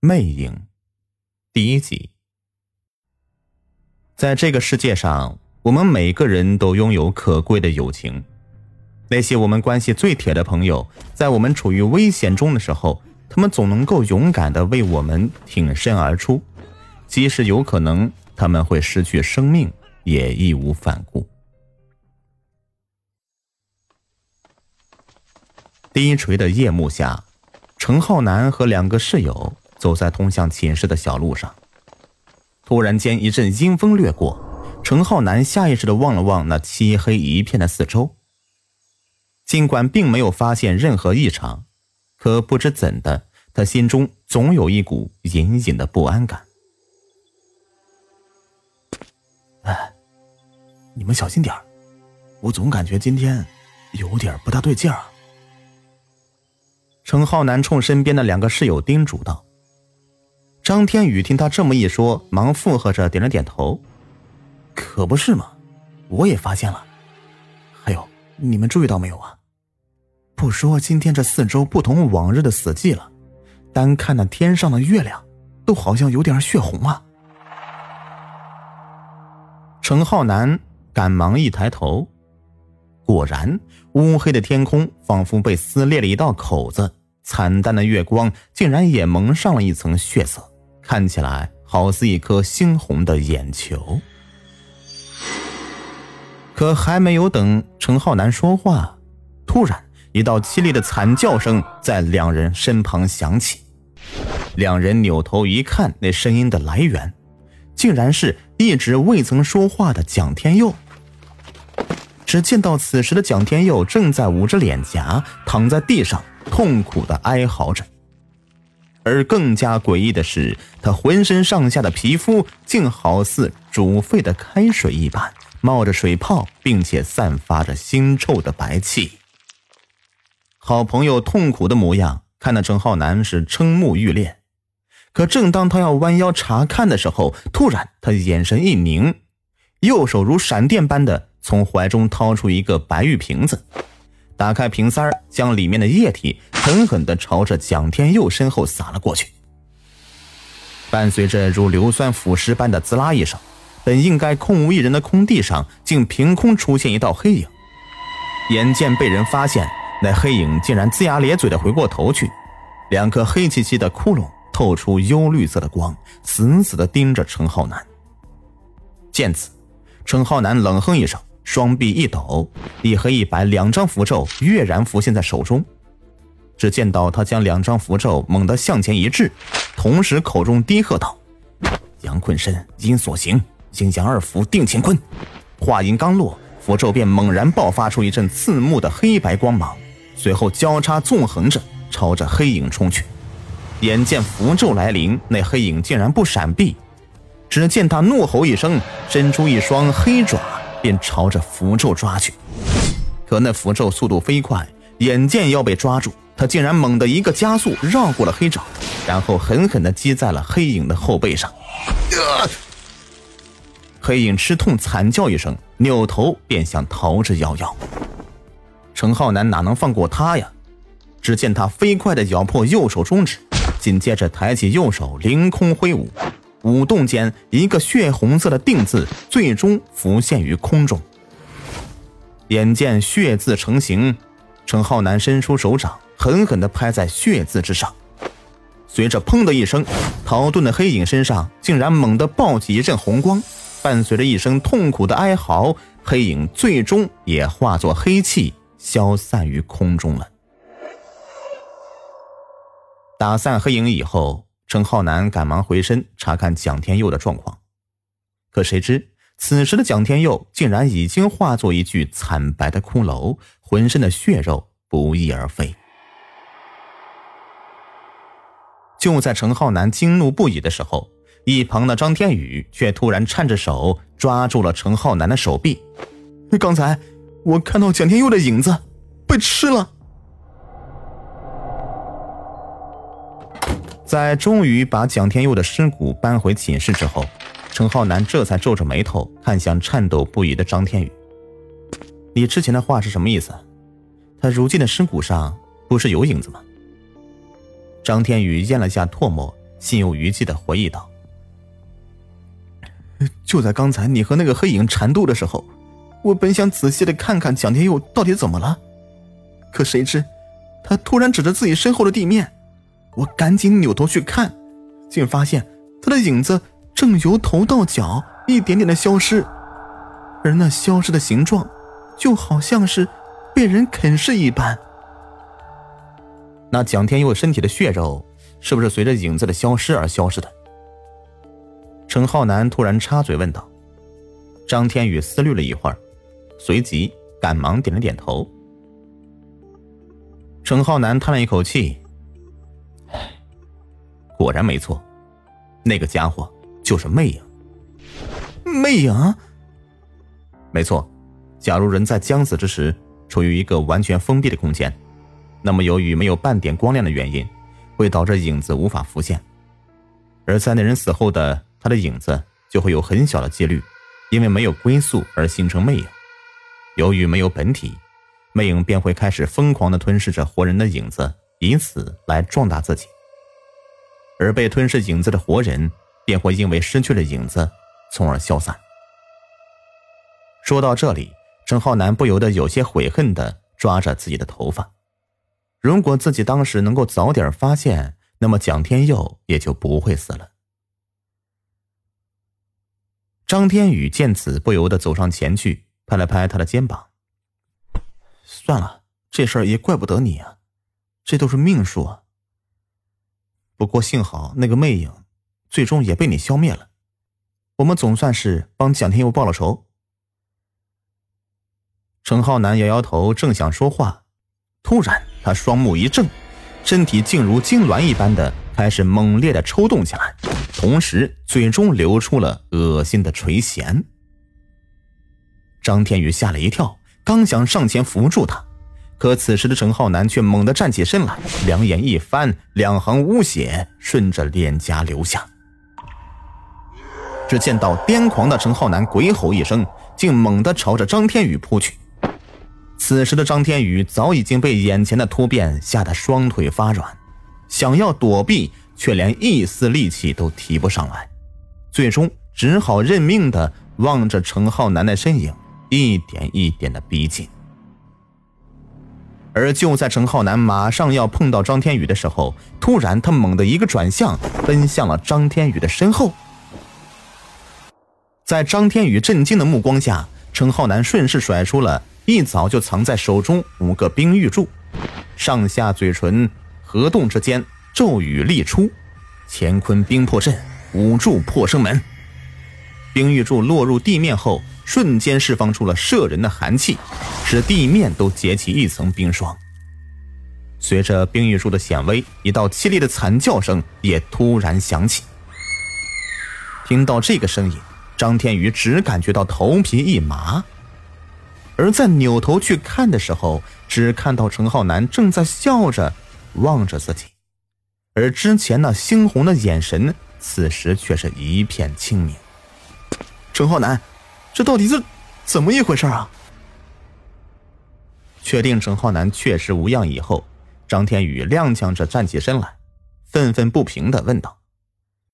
魅影，第一集。在这个世界上，我们每个人都拥有可贵的友情。那些我们关系最铁的朋友，在我们处于危险中的时候，他们总能够勇敢的为我们挺身而出，即使有可能他们会失去生命，也义无反顾。低垂的夜幕下，程浩南和两个室友走在通向寝室的小路上。突然间，一阵阴风掠过，程浩南下意识的望了望那漆黑一片的四周。尽管并没有发现任何异常，可不知怎的，他心中总有一股隐隐的不安感。哎，你们小心点我总感觉今天有点不大对劲儿。程浩南冲身边的两个室友叮嘱道：“张天宇听他这么一说，忙附和着点了点头。可不是嘛，我也发现了。还有，你们注意到没有啊？不说今天这四周不同往日的死寂了，单看那天上的月亮，都好像有点血红啊。”程浩南赶忙一抬头，果然，乌黑的天空仿佛被撕裂了一道口子。惨淡的月光竟然也蒙上了一层血色，看起来好似一颗猩红的眼球。可还没有等陈浩南说话，突然一道凄厉的惨叫声在两人身旁响起。两人扭头一看，那声音的来源，竟然是一直未曾说话的蒋天佑。只见到此时的蒋天佑正在捂着脸颊躺在地上。痛苦的哀嚎着，而更加诡异的是，他浑身上下的皮肤竟好似煮沸的开水一般，冒着水泡，并且散发着腥臭的白气。好朋友痛苦的模样，看得陈浩南是瞠目欲裂。可正当他要弯腰查看的时候，突然他眼神一凝，右手如闪电般的从怀中掏出一个白玉瓶子。打开瓶塞将里面的液体狠狠地朝着蒋天佑身后洒了过去。伴随着如硫酸腐蚀般的滋啦一声，本应该空无一人的空地上，竟凭空出现一道黑影。眼见被人发现，那黑影竟然龇牙咧嘴的回过头去，两颗黑漆漆的窟窿透出幽绿色的光，死死的盯着陈浩南。见此，陈浩南冷哼一声。双臂一抖，一黑一白两张符咒跃然浮现在手中。只见到他将两张符咒猛地向前一掷，同时口中低喝道：“阳坤身，阴所行，阴阳二符定乾坤。”话音刚落，符咒便猛然爆发出一阵刺目的黑白光芒，随后交叉纵横着朝着黑影冲去。眼见符咒来临，那黑影竟然不闪避，只见他怒吼一声，伸出一双黑爪。便朝着符咒抓去，可那符咒速度飞快，眼见要被抓住，他竟然猛地一个加速，绕过了黑爪，然后狠狠地击在了黑影的后背上。黑影吃痛惨叫一声，扭头便想逃之夭夭。程浩南哪能放过他呀？只见他飞快地咬破右手中指，紧接着抬起右手凌空挥舞。舞动间，一个血红色的“定”字最终浮现于空中。眼见血字成型，程浩南伸出手掌，狠狠地拍在血字之上。随着“砰”的一声，逃遁的黑影身上竟然猛地爆起一阵红光，伴随着一声痛苦的哀嚎，黑影最终也化作黑气，消散于空中了。打散黑影以后。程浩南赶忙回身查看蒋天佑的状况，可谁知此时的蒋天佑竟然已经化作一具惨白的骷髅，浑身的血肉不翼而飞。就在程浩南惊怒不已的时候，一旁的张天宇却突然颤着手抓住了程浩南的手臂。刚才我看到蒋天佑的影子被吃了。在终于把蒋天佑的尸骨搬回寝室之后，程浩南这才皱着眉头看向颤抖不已的张天宇：“你之前的话是什么意思？他如今的尸骨上不是有影子吗？”张天宇咽了下唾沫，心有余悸的回忆道：“就在刚才，你和那个黑影缠斗的时候，我本想仔细的看看蒋天佑到底怎么了，可谁知他突然指着自己身后的地面，我赶紧扭头去看，竟发现他的影子正由头到脚一点点的消失，而那消失的形状，就好像是被人啃噬一般。那蒋天佑身体的血肉。”是不是随着影子的消失而消失的？陈浩南突然插嘴问道。张天宇思虑了一会儿，随即赶忙点了点头。陈浩南叹了一口气：“，果然没错，那个家伙就是魅影。魅影？没错。假如人在将死之时处于一个完全封闭的空间，那么由于没有半点光亮的原因。”会导致影子无法浮现，而在那人死后的他的影子就会有很小的几率，因为没有归宿而形成魅影。由于没有本体，魅影便会开始疯狂的吞噬着活人的影子，以此来壮大自己。而被吞噬影子的活人便会因为失去了影子，从而消散。说到这里，陈浩南不由得有些悔恨的抓着自己的头发。如果自己当时能够早点发现，那么蒋天佑也就不会死了。张天宇见此，不由得走上前去，拍了拍他的肩膀：“算了，这事儿也怪不得你啊，这都是命数啊。不过幸好那个魅影，最终也被你消灭了，我们总算是帮蒋天佑报了仇。”程浩南摇摇头，正想说话，突然。他双目一正，身体竟如痉挛一般的开始猛烈的抽动起来，同时嘴中流出了恶心的垂涎。张天宇吓了一跳，刚想上前扶住他，可此时的陈浩南却猛地站起身来，两眼一翻，两行污血顺着脸颊流下。只见到癫狂的陈浩南鬼吼一声，竟猛地朝着张天宇扑去。此时的张天宇早已经被眼前的突变吓得双腿发软，想要躲避，却连一丝力气都提不上来，最终只好认命的望着陈浩南的身影一点一点的逼近。而就在程浩南马上要碰到张天宇的时候，突然他猛地一个转向，奔向了张天宇的身后。在张天宇震惊的目光下，程浩南顺势甩出了。一早就藏在手中五个冰玉柱，上下嘴唇合动之间，咒语力出，乾坤冰破阵，五柱破生门。冰玉柱落入地面后，瞬间释放出了摄人的寒气，使地面都结起一层冰霜。随着冰玉树的显微，一道凄厉的惨叫声也突然响起。听到这个声音，张天宇只感觉到头皮一麻。而在扭头去看的时候，只看到陈浩南正在笑着望着自己，而之前那猩红的眼神，此时却是一片清明。陈浩南，这到底是怎么一回事啊？确定陈浩南确实无恙以后，张天宇踉跄着站起身来，愤愤不平的问道。